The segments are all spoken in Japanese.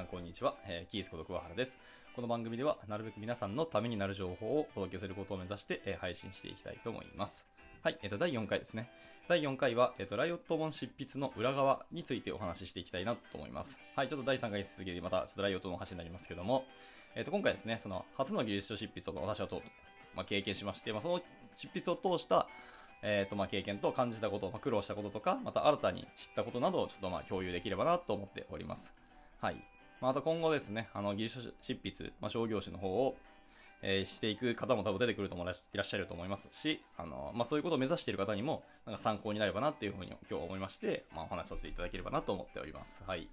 さんこんにちは、えーキースこと桑原です。この番組では、なるべく皆さんのためになる情報をお届けすることを目指して、えー配信していきたいと思います。はい、えっ、と、第4回ですね。第4回は、えっ、と、ライオット本執筆の裏側についてお話ししていきたいなと思います。はい、ちょっと第3回続きで、また、ちょっとライオットの話になりますけども、えっ、と、今回ですね、その、初の技術書執筆を私はと、まあ、経験しまして、まあ、その執筆を通した、えーとまあ、経験と感じたこと、まあ、苦労したこととか、また新たに知ったことなどをちょっとま共有できればなと思っております。はい。また今後ですね、あの、技術執筆、まあ、商業誌の方を、えーしていく方も多分出てくると思いらっしゃると思いますし、あの、まあ、そういうことを目指している方にも、なんか参考になればなっていうふうに今日は思いまして、まあ、お話しさせていただければなと思っております。はい。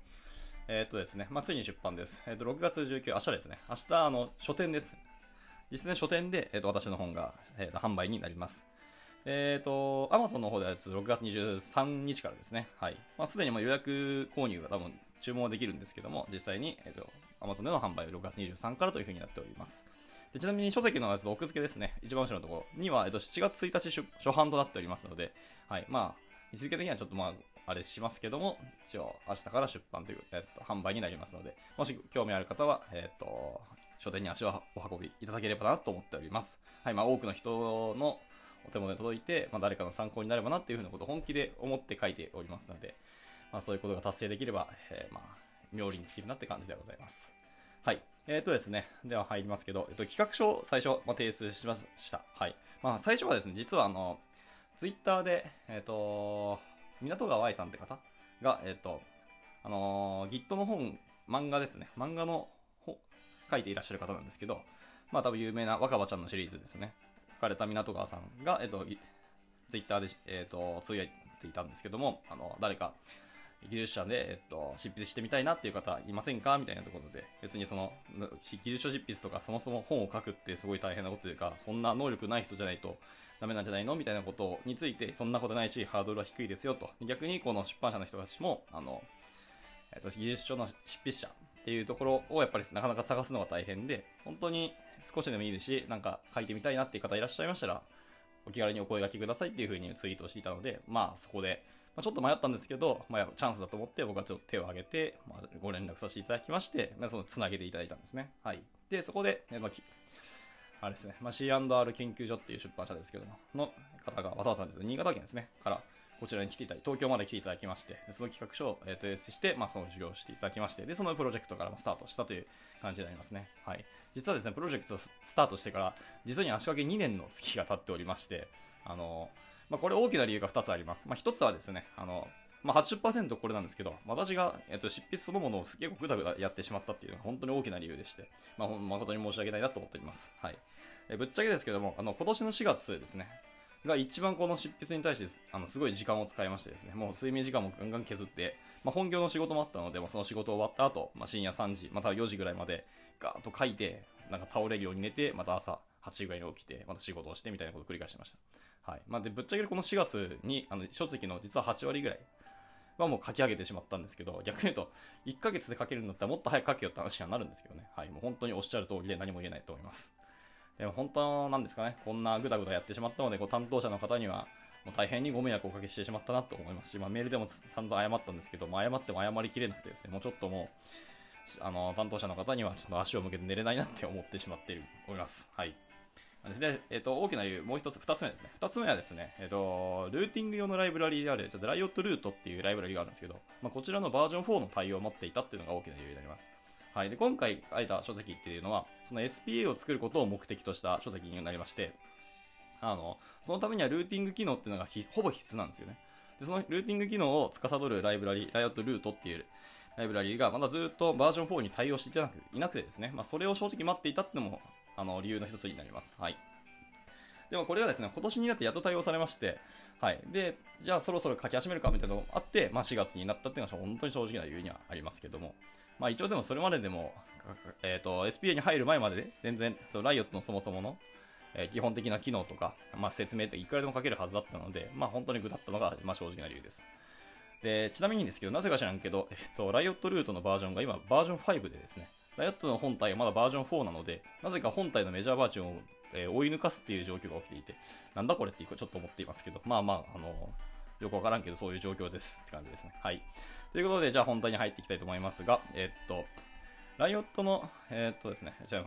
えっ、とですね、まあ、ついに出版です。えっ、と、6月19、明日ですね。明日、あの、書店です。実際書店で、えっ、と、私の本が、えーと販売になります。えっ、と、アマゾンの方では6月23日からですね。はい。まあ、すでにもう予約購入が多分注文はできるんですけども、実際に、えっ、と、アマゾンでの販売は6月23日からというふうになっております。でちなみに書籍のやつ奥付けですね。一番後ろのところには、えっ、と、7月1日初初版となっておりますので、はい。まあ、日付的にはちょっとまあ、あれしますけども、一応明日から出版という、えっと、販売になりますので、もし興味ある方は、えっと、書店に足をお運びいただければなと思っております。はい、まあ多くの人のお手元に届いて、まあ誰かの参考になればなっていうふうなことを本気で思って書いておりますので、まあそういうことが達成できれば、えーまあ、妙利に尽きるなって感じでございます。はい。えっ、とですね。では入りますけど、えっと、企画書を最初、まあ、提出しました。はい。まあ、最初はですね、実はあの、ツイッターで、えっ、と、港川愛さんって方が、えっ、と、あのー、Git の本、漫画ですね。漫画のほ書いていらっしゃる方なんですけど、まあ多分有名な若葉ちゃんのシリーズですね。書かれた港川さんが、えっ、と、ツイッターで、えっ、と、つぶやいていたんですけども、あの、誰か、技術者で、えっと、執筆してみたいなっていう方いませんか？みたいなところで、別にその、技術書執筆とかそもそも本を書くってすごい大変なことというか、そんな能力ない人じゃないとダメなんじゃないの？みたいなことについて、そんなことないし、ハードルは低いですよと。逆にこの出版社の人たちも、あの、えっと、技術書の執筆者っていうところをやっぱりなかなか探すのが大変で、本当に少しでもいいですし、なんか書いてみたいなっていう方いらっしゃいましたら、お気軽にお声掛けくださいっていう風にツイートしていたので、まあそこで、まあ、ちょっと迷ったんですけど、まあチャンスだと思って僕はちょっと手を挙げて、まあ、ご連絡させていただきまして、まあ、そのつなげていただいたんですね。はい。で、そこで、えまあ、あれですね、まあ、C&R 研究所っていう出版社ですけども、の方が、わざわざです新潟県ですね、から、こちらに来ていただき、東京まで来ていただきまして、その企画書を、えー、提出して、まあ、その授業をしていただきまして、で、そのプロジェクトからスタートしたという感じになりますね。はい。実はですね、プロジェクトスタートしてから、実に足掛け2年の月が経っておりまして、あの、まあ、これ大きな理由が2つあります。まあ、1つはですね、あの、まあ、80%これなんですけど、私が、えっと、執筆そのものを結構ぐだぐだやってしまったっていうのが本当に大きな理由でして、まあ、誠に申し訳ないなと思っております。はい。えぶっちゃけですけども、あの、今年の4月ですね、が一番この執筆に対して、あの、すごい時間を使いましてですね、もう睡眠時間もガンガン削って、まあ、本業の仕事もあったので、まあ、その仕事終わった後、まあ、深夜3時、または4時ぐらいまで、ガーッと書いて、なんか倒れるように寝て、また朝8時ぐらいに起きて、また仕事をしてみたいなことを繰り返してました。はい。まあ、で、ぶっちゃけこの4月に、あの、書籍の実は8割ぐらいはもう書き上げてしまったんですけど、逆に言うと、1ヶ月で書けるんだったらもっと早く書けよって話にはなるんですけどね。はい。もう本当におっしゃる通りで何も言えないと思います。でも本当なんですかね、こんなぐだぐだやってしまったので、こう担当者の方には、もう大変にご迷惑をおかけしてしまったなと思いますし、まあ、メールでも散々謝ったんですけど、まあ、謝っても謝りきれなくてですね、もうちょっともう、あの、担当者の方にはちょっと足を向けて寝れないなって思ってしまっている、思います。はい。で、えっ、と、大きな理由、もう一つ、二つ目ですね。二つ目はですね、えっ、と、ルーティング用のライブラリである、ちょっとライオットルートっていうライブラリがあるんですけど、まあ、こちらのバージョン4の対応を持っていたっていうのが大きな理由になります。はい。で、今回書いた書籍っていうのは、その SPA を作ることを目的とした書籍になりまして、あの、そのためにはルーティング機能っていうのがほぼ必須なんですよね。で、そのルーティング機能を司るライブラリ、ライオットルートっていうライブラリがまだずっとバージョン4に対応していなくいなくてですね、まあ、それを正直待っていたっていうのも、あの、理由の一つになります。はい。でもこれがですね、今年になってやっと対応されまして、はい。で、じゃあそろそろ書き始めるかみたいなのがあって、まあ4月になったっていうのが本当に正直な理由にはありますけども、まあ一応でもそれまででも、えっ、と、SPA に入る前までで、全然、そのライオットのそもそもの、えー基本的な機能とか、まあ説明っていくらでも書けるはずだったので、まあ本当に具だったのが、まあ正直な理由です。で、ちなみにですけど、なぜか知らんけど、えっ、と、ライオットルートのバージョンが今バージョン5でですね、ライオットの本体はまだバージョン4なので、なぜか本体のメジャーバージョンを、えー追い抜かすっていう状況が起きていて、なんだこれってちょっと思っていますけど、まあまあ、あのよくわからんけど、そういう状況ですって感じですね。はい。ということで、じゃあ本題に入っていきたいと思いますが、えっと、ライオットの、えっとですね、じゃあ、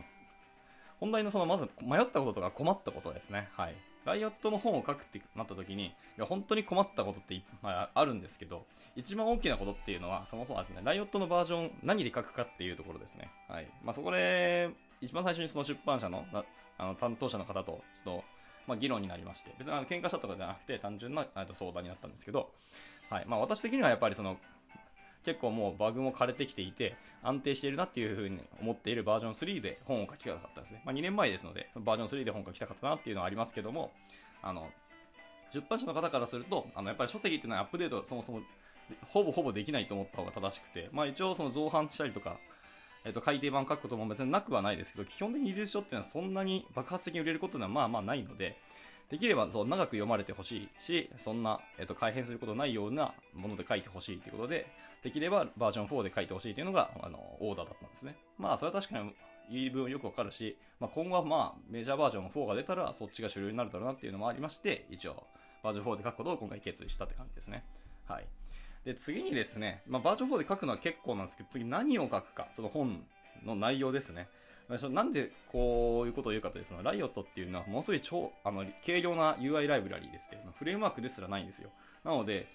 本題のその、まず迷ったこととか困ったことですね。はい。ライオットの本を書くってなった時に、いや、本当に困ったことっていっぱいあるんですけど、一番大きなことっていうのは、そもそもですね、ライオットのバージョン、何で書くかっていうところですね。はい。まあ、そこで、一番最初にその出版社のな、あの、担当者の方と、ちょっと、まあ、議論になりまして、別にあの喧嘩したとかじゃなくて、単純な相談になったんですけど、はい。まあ、私的にはやっぱりその、結構もうバグも枯れてきていて、安定しているなっていう風に思っているバージョン3で本を書きたかったですね。まあ、2年前ですので、バージョン3で本を書きたかったなっていうのはありますけども、あの、出版社の方からすると、あの、やっぱり書籍っていうのはアップデートそもそもほぼほぼできないと思った方が正しくて、まあ一応その造反したりとか、えっと、改訂版書くことも別になくはないですけど、基本的にリリース書っていうのはそんなに爆発的に売れることはまあまあないので、できればそう長く読まれてほしいし、そんな、えっと、改変することないようなもので書いてほしいということで、できればバージョン4で書いてほしいというのが、あの、オーダーだったんですね。まあ、それは確かに言い分よくわかるし、まあ、今後はまあ、メジャーバージョン4が出たら、そっちが主流になるだろうなっていうのもありまして、一応、バージョン4で書くことを今回決意したって感じですね。はい。で、次にですね、まあ、バージョン4で書くのは結構なんですけど、次何を書くか、その本の内容ですね。なんでこういうことを言うかというと、そのライオットっていうのはものすごい超、あの、軽量な UI ライブラリーですけど、フレームワークですらないんですよ。なので、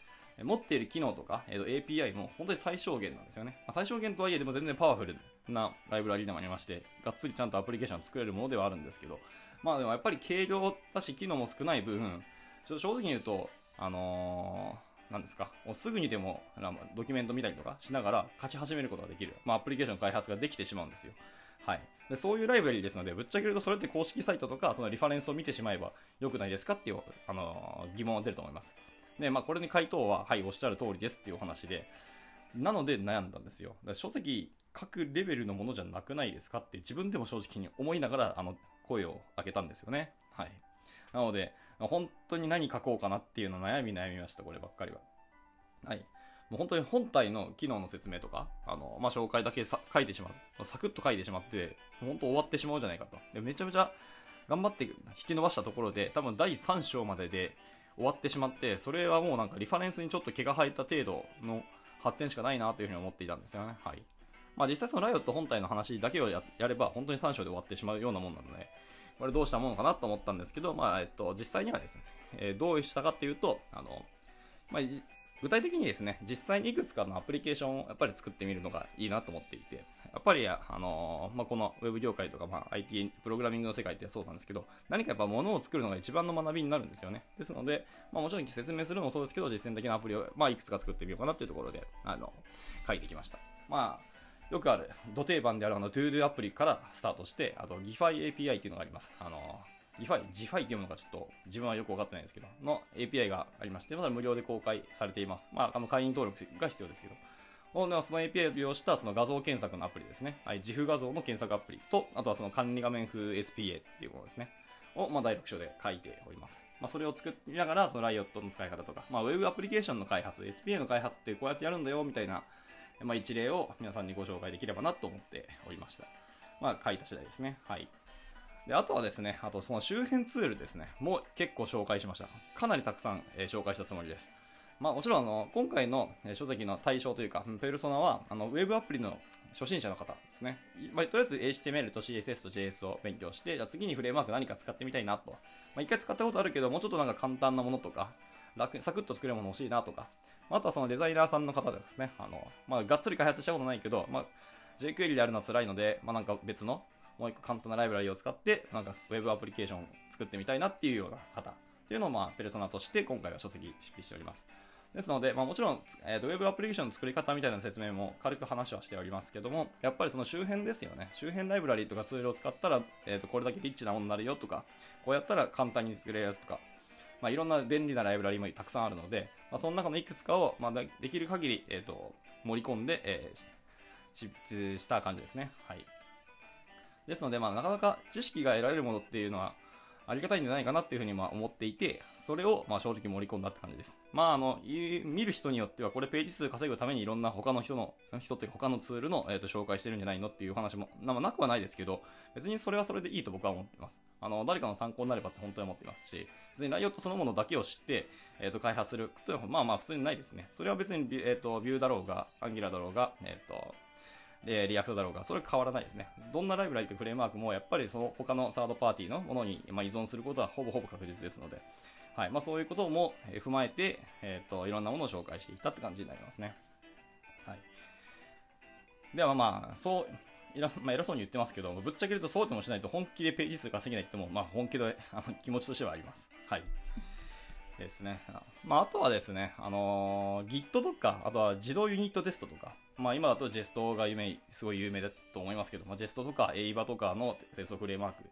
持っている機能とか、えー、と API も本当に最小限なんですよね。まあ、最小限とはいえでも全然パワフルなライブラリーでもありまして、がっつりちゃんとアプリケーションを作れるものではあるんですけど、まあでもやっぱり軽量だし機能も少ない分、ちょっと正直に言うと、あのー、なんですか、もうすぐにでもドキュメント見たりとかしながら書き始めることができる。まあアプリケーション開発ができてしまうんですよ。はい。でそういうライブラリですので、ぶっちゃけるとそれって公式サイトとか、そのリファレンスを見てしまえば良くないですかっていう、あのー、疑問が出ると思います。で、まあ、これに回答は、はい、おっしゃる通りですっていうお話で、なので悩んだんですよ。書籍書くレベルのものじゃなくないですかって自分でも正直に思いながら、あの、声を上げたんですよね。はい。なので、本当に何書こうかなっていうの悩み悩みました、こればっかりは。はい。もう本当に本体の機能の説明とか、あの、まあ、紹介だけさ書いてしまう。サクッと書いてしまって、本当終わってしまうじゃないかと。でめちゃめちゃ頑張って引き伸ばしたところで、多分第3章までで終わってしまって、それはもうなんかリファレンスにちょっと毛が生えた程度の発展しかないなというふうに思っていたんですよね。はい。まあ実際そのライオット本体の話だけをやれば本当に3章で終わってしまうようなもんなので、これどうしたものかなと思ったんですけど、まあえっと、実際にはですね、えー、どうしたかっていうと、あの、まあ、具体的にですね、実際にいくつかのアプリケーションをやっぱり作ってみるのがいいなと思っていて、やっぱり、あの、まあ、このウェブ業界とか、まあ、IT、プログラミングの世界ってそうなんですけど、何かやっぱ物を作るのが一番の学びになるんですよね。ですので、まあ、もちろん説明するのもそうですけど、実践的なアプリを、まあ、いくつか作ってみようかなっていうところで、あの、書いてきました。まあ、よくある、土定番であるあの、ToDo アプリからスタートして、あと、GIFI API っていうのがあります。あのー GFI、GFI っていうのがちょっと自分はよくわかってないんですけど、の API がありまして、まだ無料で公開されています。まあ、あの会員登録が必要ですけど。その API を利用したその画像検索のアプリですね。はい、自負画像の検索アプリと、あとはその管理画面風 SPA っていうものですね。を、まあ、第6章で書いております。まあ、それを作りながら、そのライオットの使い方とか、まあ、ウェブアプリケーションの開発、SPA の開発ってこうやってやるんだよ、みたいな、まあ、一例を皆さんにご紹介できればなと思っておりました。まあ、書いた次第ですね。はい。で、あとはですね、あとその周辺ツールですね、もう結構紹介しました。かなりたくさん、えー、紹介したつもりです。まあもちろんあの、今回の、書籍の対象というか、ペルソナは、あの、ウェブアプリの初心者の方ですね。まあ、とりあえず HTML と CSS と JS を勉強して、じゃ次にフレームワーク何か使ってみたいなと。まあ、一回使ったことあるけど、もうちょっとなんか簡単なものとか、楽、サクッと作れるもの欲しいなとか、あとはそのデザイナーさんの方ですね。あの、まあ、がっつり開発したことないけど、まあ、jQuery でやるのは辛いので、まあ、なんか別のもう一個簡単なライブラリを使って、なんかウェブアプリケーションを作ってみたいなっていうような方っていうのを、まあ、ペルソナとして今回は書籍執筆しております。ですので、まあ、もちろん、えーと、ウェブアプリケーションの作り方みたいな説明も軽く話はしておりますけども、やっぱりその周辺ですよね。周辺ライブラリとかツールを使ったら、えーと、これだけリッチなものになるよとか、こうやったら簡単に作れるやつとか、まあ、いろんな便利なライブラリもたくさんあるので、まあ、その中のいくつかを、まあ、できる限り、えーと、盛り込んで、えー、執筆した感じですね。はい。ですので、まあ、なかなか知識が得られるものっていうのは、ありがたいんじゃないかなっていうふうにま思っていて、それをま正直盛り込んだって感じです。まああの、見る人によってはこれページ数稼ぐためにいろんな他の人の、人っていうか他のツールの、えー、と紹介してるんじゃないのっていう話もな、ま、なくはないですけど、別にそれはそれでいいと僕は思ってます。あの、誰かの参考になればって本当に思ってますし、別に Riot そのものだけを知って、えっ、ー、と、開発するというのは、まあまあ普通にないですね。それは別に、えっ、ー、と、 Vue だろうが、 Angular だろうが、えっ、ー、と、え React だろうが、それ変わらないですね。どんなライブラリとフレームワークも、やっぱりその他のサードパーティーのものに、ま依存することはほぼほぼ確実ですので、はい。まあ、そういうことも踏まえて、えっ、と、いろんなものを紹介していったって感じになりますね。はい。ではまあ、そう、偉,、まあ、偉そうに言ってますけど、ぶっちゃけるとそうでもしないと本気でページ数稼げないっても、まあ、本気であの気持ちとしてはあります。はい。ですね。まあ、あとはですね、あのー、Git とか、あとは自動ユニットテストとか、まあ、今だと Jest が有名、すごい有名だと思いますけど、まあ、Jest とか AIBA とかのテストフレームワーク、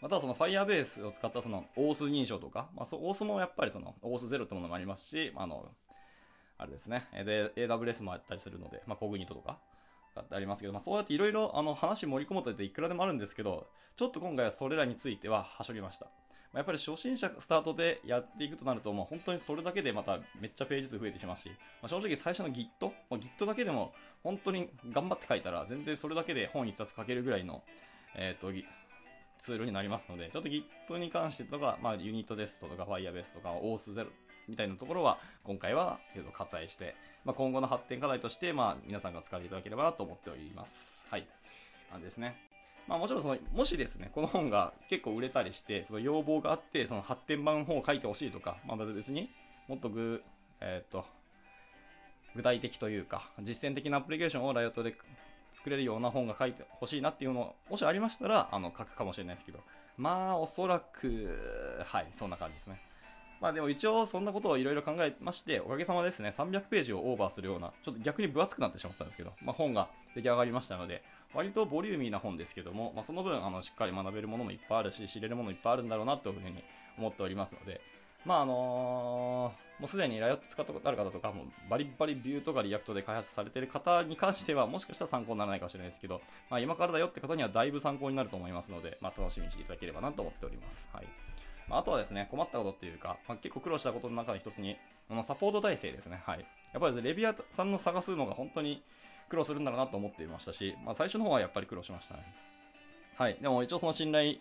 またはその Firebase を使ったその OS 認証とか、まあ、OS もやっぱりその OS0 ってものもありますし、あの、あれですね、で、AWS もあったりするので、まあ、コグニトとか、ってありますけど、まあ、そうやっていろいろあの話盛り込むとっていくらでもあるんですけど、ちょっと今回はそれらについてははしょりました。まあ、やっぱり初心者スタートでやっていくとなると、もう本当にそれだけでまためっちゃページ数増えてしまうし、まあ、正直最初の Git、まあ、Git だけでも本当に頑張って書いたら全然それだけで本一冊書けるぐらいの、え、ー、と、ツールになりますので、ちょっと Git に関してとか、まあ、ユニットテストとか Firebase とか OS0 みたいなところは今回は割愛して、まあ、今後の発展課題として、まあ、皆さんが使っていただければなと思っております。はい。なんですね。まあもちろんその、もしですね、この本が結構売れたりして、その要望があって、その発展版本を書いてほしいとか、まあ別にもっとぐ、えっ、と、具体的というか、実践的なアプリケーションをライオットで作れるような本が書いてほしいなっていうのをもしありましたら、あの、書くかもしれないですけど、まあおそらく、はい、そんな感じですね。まあでも一応そんなことをいろいろ考えまして、おかげさまですね、300ページをオーバーするような、ちょっと逆に分厚くなってしまったんですけど、まあ本が出来上がりましたので、割とボリューミーな本ですけども、まあその分、あの、しっかり学べるものもいっぱいあるし、知れるものいっぱいあるんだろうなというふうに思っておりますので、まああのー、もうすでに Riot 使ったことある方とか、もバリバリ Vue とか React で開発されている方に関しては、もしかしたら参考にならないかもしれないですけど、まあ今からだよって方にはだいぶ参考になると思いますので、まあ楽しみにしていただければなと思っております。はい。まあ、あとはですね、困ったことっていうか、まあ、結構苦労したことの中の一つに、このサポート体制ですね。はい。やっぱり、レビアさんの探すのが本当に苦労するんだろうなと思っていましたし、まあ、最初の方はやっぱり苦労しましたね。はい。でも一応その信頼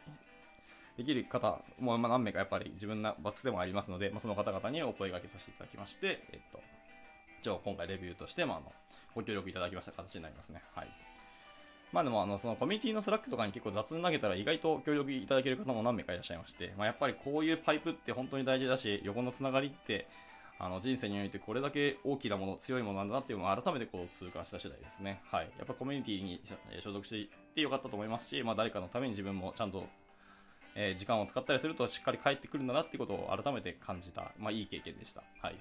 できる方も何名かやっぱり自分の罰でもありますので、まあ、その方々にお声掛けさせていただきまして、えっと、一応今回レビューとして、まあ、あの、ご協力いただきました形になりますね。はい。まあでもあの、そのコミュニティの Slack とかに結構雑に投げたら意外と協力いただける方も何名かいらっしゃいまして、まあやっぱりこういうパイプって本当に大事だし、横のつながりって、あの人生においてこれだけ大きなもの、強いものなんだなっていうのを改めてこう痛感した次第ですね。はい。やっぱコミュニティに所属してよかったと思いますし、まあ誰かのために自分もちゃんとえー、時間を使ったりするとしっかり帰ってくるんだなっていうことを改めて感じた、まあいい経験でした。はい。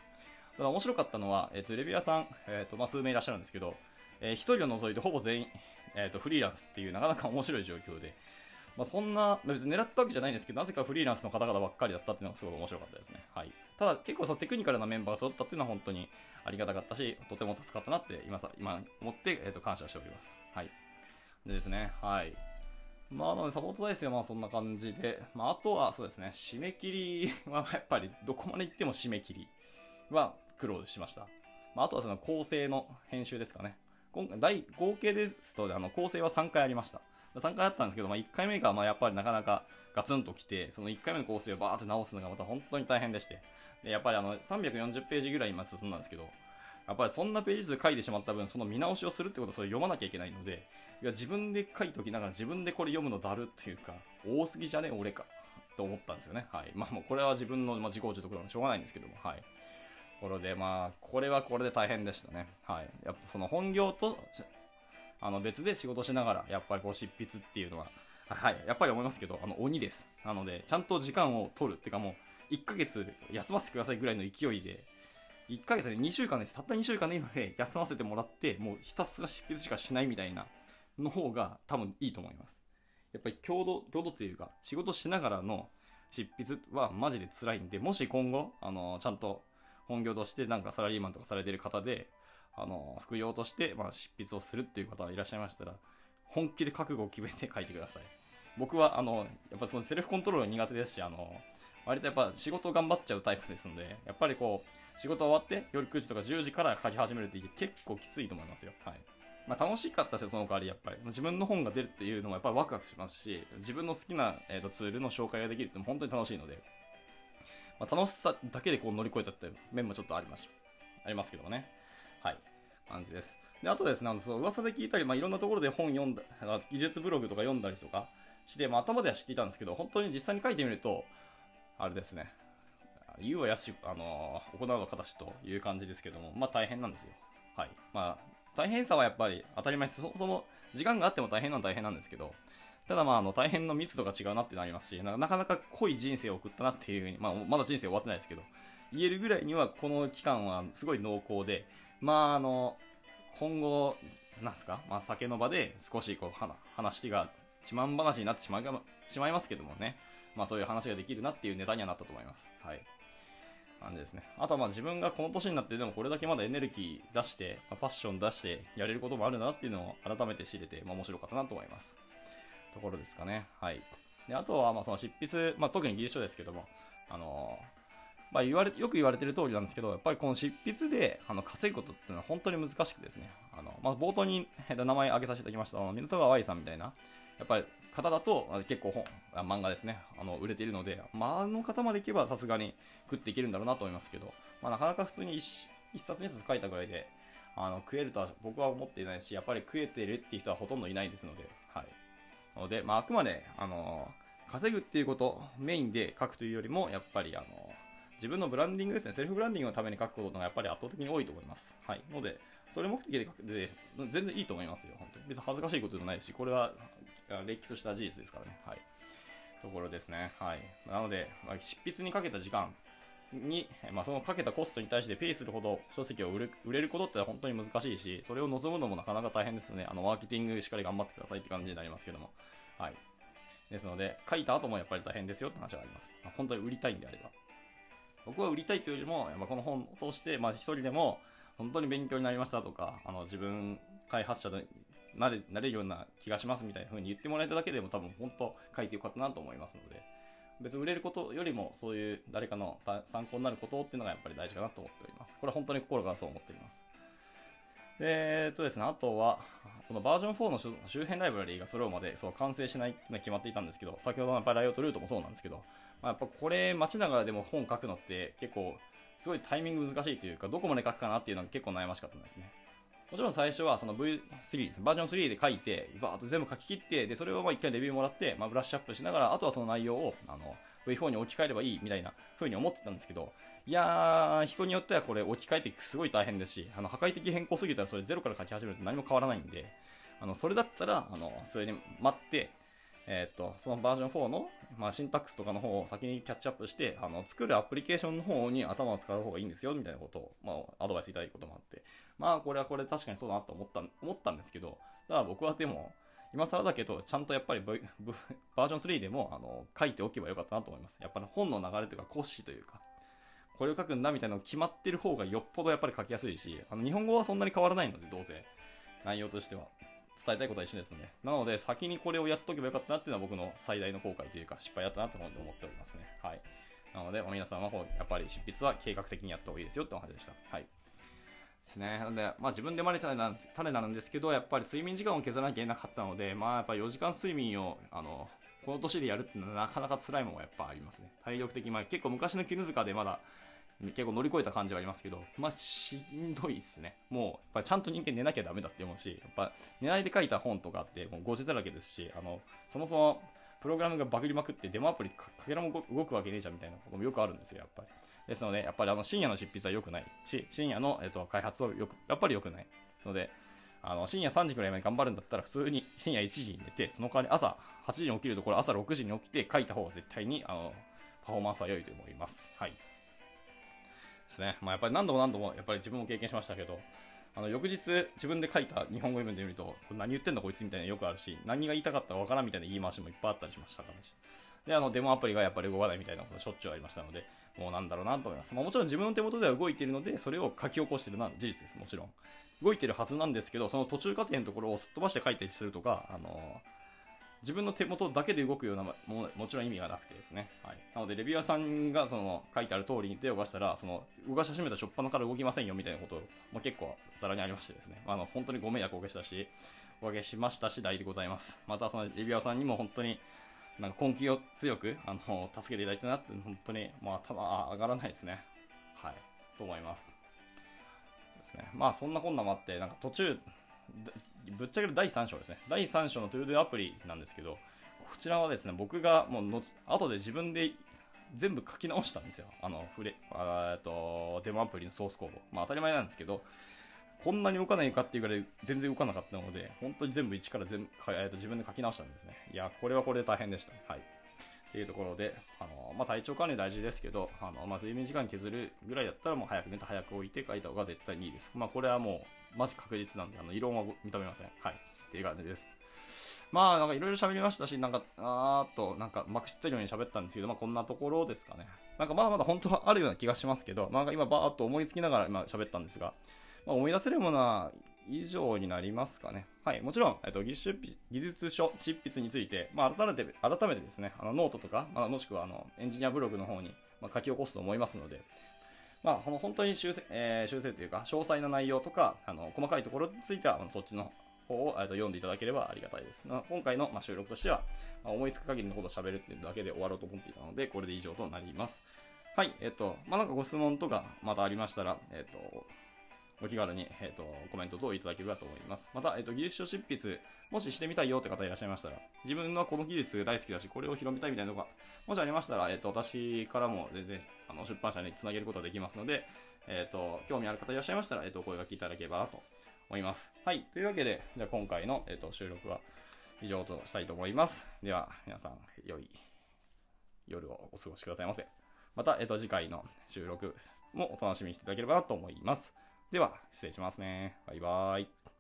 ただ面白かったのは、えっ、ー、と、レビュアさん、え、ー、と、まあ数名いらっしゃるんですけど、えー、一人を除いてほぼ全員、えーと、フリーランスっていうなかなか面白い状況で、まあ、そんな、別に狙ったわけじゃないんですけど、なぜかフリーランスの方々ばっかりだったっていうのがすごい面白かったですね。はい。ただ、結構そのテクニカルなメンバーが揃ったっていうのは本当にありがたかったし、とても助かったなって今さ、今思って、えー、と感謝しております。はい。でですね、はい。まあ、なのサポート体制はまあそんな感じで、まあ、あとはそうですね、締め切り はやっぱりどこまで行っても締め切りは苦労しました。まあ、あとはその構成の編集ですかね。今回、合計ですと、あの、構成は3回ありました。3回あったんですけど、まあ、1回目が、まあ、やっぱりなかなかガツンと来て、その1回目の構成をバーって直すのがまた本当に大変でして。で、やっぱりあの、340ページぐらい今進んだんですけど、やっぱりそんなページ数書いてしまった分、その見直しをするってことはそれ読まなきゃいけないので、いや、自分で書いときながら自分でこれ読むのだるっていうか、多すぎじゃね俺か。と思ったんですよね。はい。まあもうこれは自分の、まあ、自己中ところなんでしょうがないんですけども、はい。ところで、まあ、これはこれで大変でしたね。はい。やっぱその本業と、あの別で仕事しながら、やっぱりこう執筆っていうのは、はい、やっぱり思いますけど、あの鬼です。なので、ちゃんと時間を取るっていうかもう、1ヶ月休ませてくださいぐらいの勢いで、1ヶ月で2週間です。たった2週間でいいので、休ませてもらって、もうひたすら執筆しかしないみたいなの方が多分いいと思います。やっぱり共同、共同っていうか、仕事しながらの執筆はマジで辛いんで、もし今後、あの、ちゃんと本業としてなんかサラリーマンとかされてる方で、あの、副業として、まあ、執筆をするっていう方がいらっしゃいましたら、本気で覚悟を決めて書いてください。僕は、あの、やっぱそのセルフコントロール苦手ですし、あの、割とやっぱ仕事頑張っちゃうタイプですので、やっぱりこう、仕事終わって夜9時とか10時から書き始めるって結構きついと思いますよ。はい。まあ楽しかったですよ、その代わりやっぱり。自分の本が出るっていうのもやっぱりワクワクしますし、自分の好きな、えーとツールの紹介ができるって本当に楽しいので、まあ、楽しさだけでこう乗り越えたって面もちょっとありましありますけどもね。はい。感じです。で、あとですね、あの、その噂で聞いたり、まあ、いろんなところで本読んだ、技術ブログとか読んだりとかして、まあ、頭では知っていたんですけど、本当に実際に書いてみると、あれですね、言うはやし、あのー、行うの形という感じですけども、まあ、大変なんですよ。はい。まあ、大変さはやっぱり当たり前です。そもそも時間があっても大変なのは大変なんですけど、ただまあ、あの、大変の密度が違うなってなりますし、なかなか濃い人生を送ったなっていうふうに、まあ、まだ人生終わってないですけど、言えるぐらいには、この期間はすごい濃厚で、まあ、あの、今後、なんすか、まあ、酒の場で少しこう、話が、自慢話になってしまいしまいますけどもね、まあ、そういう話ができるなっていうネタにはなったと思います。はい。感じですね。あとはまあ自分がこの年になってでもこれだけまだエネルギー出して、まあ、パッション出してやれることもあるなっていうのを改めて知れて、まあ、面白かったなと思います。ところですかね。はい。で、あとは、まあ、その執筆、まあ、特に技術書ですけども、あのまあ、言われ、よく言われてる通りなんですけど、やっぱりこの執筆で、あの、稼ぐことっていうのは本当に難しくてですね、あの、まあ、冒頭に、え名前挙げさせていただきました、あの、港川愛さんみたいな、やっぱり方だと結構本、漫画ですね、あの、売れているので、まあ、あの方までいけばさすがに食っていけるんだろうなと思いますけど、まあ、なかなか普通に一一冊二冊書いたぐらいで、あの、食えるとは僕は思っていないし、やっぱり食えてるっていう人はほとんどいないですので、はい。ので、まあ、あくまで、あの稼ぐっていうことメインで書くというよりも、やっぱり、あの自分のブランディングですね、セルフブランディングのために書くことがやっぱり圧倒的に多いと思います。はい。ので、それ目的で書くで、全然いいと思いますよ、本当に。別に恥ずかしいことでもないし、これは、歴史とした事実ですからね。はい。ところですね。はい。なので、まあ、執筆にかけた時間に、まあ、そのかけたコストに対してペイするほど書籍を売売れることって本当に難しいし、それを望むのもなかなか大変ですよね。あの、マーケティングしっかり頑張ってくださいって感じになりますけども。はい。ですので、書いた後もやっぱり大変ですよって話があります。ま、本当に売りたいんであれば。僕は売りたいというよりも、まあ、この本を通して、まあ、一人でも本当に勉強になりましたとか、あの、自分開発者でなれなれるような気がしますみたいな風に言ってもらえただけでも多分本当書いてよかったなと思いますので、別に売れることよりもそういう誰かの参考になることっていうのがやっぱり大事かなと思っております。これは本当に心からそう思っております。えっとですね、あとは、このバージョン4の周辺ライブラリーが揃うまでそう完成しないっていうのは決まっていたんですけど、先ほどのやっぱりライオトルートもそうなんですけど、まあ、やっぱこれ待ちながらでも本書くのって結構すごいタイミング難しいというか、どこまで書くかなっていうのは結構悩ましかったんですね。もちろん最初はその V3 バージョン3で書いて、バーっと全部書き切って、で、それをまあ一回レビューもらって、まあブラッシュアップしながら、あとはその内容を、あの、V4 に置き換えればいいみたいな風に思ってたんですけど、いやー、人によってはこれ置き換えてすごい大変ですし、あの、破壊的変更すぎたらそれゼロから書き始めると何も変わらないんで、あの、それだったら、あの、それに待って、えっ、と、そのバージョン4の、まあ、シンタックスとかの方を先にキャッチアップして、あの、作るアプリケーションの方に頭を使う方がいいんですよ、みたいなことを、まあ、アドバイスいただいたこともあって、まあ、これはこれ確かにそうだなと思った、思ったんですけど、ただ僕はでも、今更だけど、ちゃんとやっぱり、v、バージョン3でも、あの、書いておけばよかったなと思います。やっぱり本の流れというか、骨子というか、これを書くんだみたいなの決まってる方がよっぽどやっぱり書きやすいし、あの、日本語はそんなに変わらないので、どうせ。内容としては。伝えたいことは一緒ですね。なので、先にこれをやっとけばよかったなっていうのは僕の最大の後悔というか、失敗だったなと思っておりますね。はい。なので、皆さんはやっぱり執筆は計画的にやった方がいいですよってお話でした。はい。ですね。なので、まあ自分で生まれた種なんですけど、やっぱり睡眠時間を削らなきゃいけなかったので、まあやっぱり4時間睡眠を、あの、この年でやるっていうのはなかなか辛いものがやっぱありますね。体力的、まあ結構昔の絹塚でまだ結構乗り越えた感じはありますけど、まあ、しんどいっすね。もう、やっぱちゃんと人間寝なきゃダメだって思うし、やっぱ、寝ないで書いた本とかって、もう5時だらけですし、あの、そもそも、プログラムがバグりまくってデモアプリかけらも動くわけねえじゃんみたいなこともよくあるんですよ、やっぱり。ですので、やっぱりあの深夜の執筆は良くないし、深夜の、えっと、開発はよく、やっぱり良くない。ので、あの、深夜3時くらいまで頑張るんだったら普通に深夜1時に寝て、その代わり朝8時に起きるところ朝6時に起きて書いた方が絶対に、あの、パフォーマンスは良いと思います。はい。ですね。まあ、やっぱり何度も何度も、やっぱり自分も経験しましたけど、あの、翌日自分で書いた日本語読んでみると、何言ってんだこいつみたいなよくあるし、何が言いたかったかわからんみたいな言い回しもいっぱいあったりしましたからで、あの、デモアプリがやっぱり動かないみたいなことしょっちゅうありましたので、もうなんだろうなと思います。まあ、もちろん自分の手元では動いているので、それを書き起こしているのは事実です。もちろん。動いてるはずなんですけど、その途中過程のところをすっ飛ばして書いたりするとか、あの自分の手元だけで動くようなものもちろん意味がなくてですね。はい。なので、レビュアーさんがその書いてある通りに手を動かしたら、その動かし始めた初っ端から動きませんよみたいなことも結構ざらにありましてですね。あの、本当にご迷惑をおかけしたし、おかけしました次第でございます。またそのレビュアーさんにも本当に、なんか根気を強く、あの、助けていただいたなって、本当に、まあ、頭上がらないですね。はい。と思います。ですね。まあ、そんなこんなもあって、なんか途中、ぶっちゃける第3章ですね。第3章のトゥードゥアプリなんですけど、こちらはですね、僕がもうの後で自分で全部書き直したんですよ。あの、フレ、えっと、デモアプリのソースコード。まあ当たり前なんですけど、こんなに動かないかっていうぐらい全然動かなかったので、本当に全部一から全部、えー、と自分で書き直したんですね。いや、これはこれで大変でした。はい。っていうところで、あの、まあ、体調管理大事ですけど、あの、まあ、睡眠時間削るぐらいだったらもう早く寝て早く置いて書いた方が絶対にいいです。まあ、これはもう、マジ確実なんで、あの、異論は認めません。はい。っていう感じです。まあ、なんかいろいろ喋りましたし、なんか、あーっと、なんか、まくしってるように喋ったんですけど、まあ、こんなところですかね。なんかまだまだ本当はあるような気がしますけど、なんか今バーっと思いつきながら今喋ったんですが、まあ、思い出せるものは以上になりますかね。はい。もちろん、えっと、技術技術書執筆について、まあ、改めて、改めてですね、あの、ノートとか、まあ、もしくは、あの、エンジニアブログの方に、まあ、書き起こすと思いますので、まあ、この本当に修正、えー、修正というか、詳細な内容とか、あの、細かいところについては、そっちの方を、えっと、読んでいただければありがたいです。まあ、今回の、まあ、収録としては、ま、思いつく限りのことを喋るっていうだけで終わろうと思っていたので、これで以上となります。はい、えっと、まあ、なんかご質問とか、またありましたら、えっと、お気軽に、えっと、コメント等いただければと思います。また、えっと、技術書執筆、もししてみたいよって方いらっしゃいましたら、自分はこの技術大好きだし、これを広めたいみたいなのが、もしありましたら、えっと、私からも全然、あの、出版社につなげることができますので、えっ、と、興味ある方いらっしゃいましたら、えっ、ー、と、声がけいただければなと思います。はい。というわけで、じゃあ今回の、えっ、と、収録は以上としたいと思います。では、皆さん、良い夜をお過ごしくださいませ。また、えっ、と、次回の収録もお楽しみにしていただければなと思います。では、失礼しますね。バイバーイ。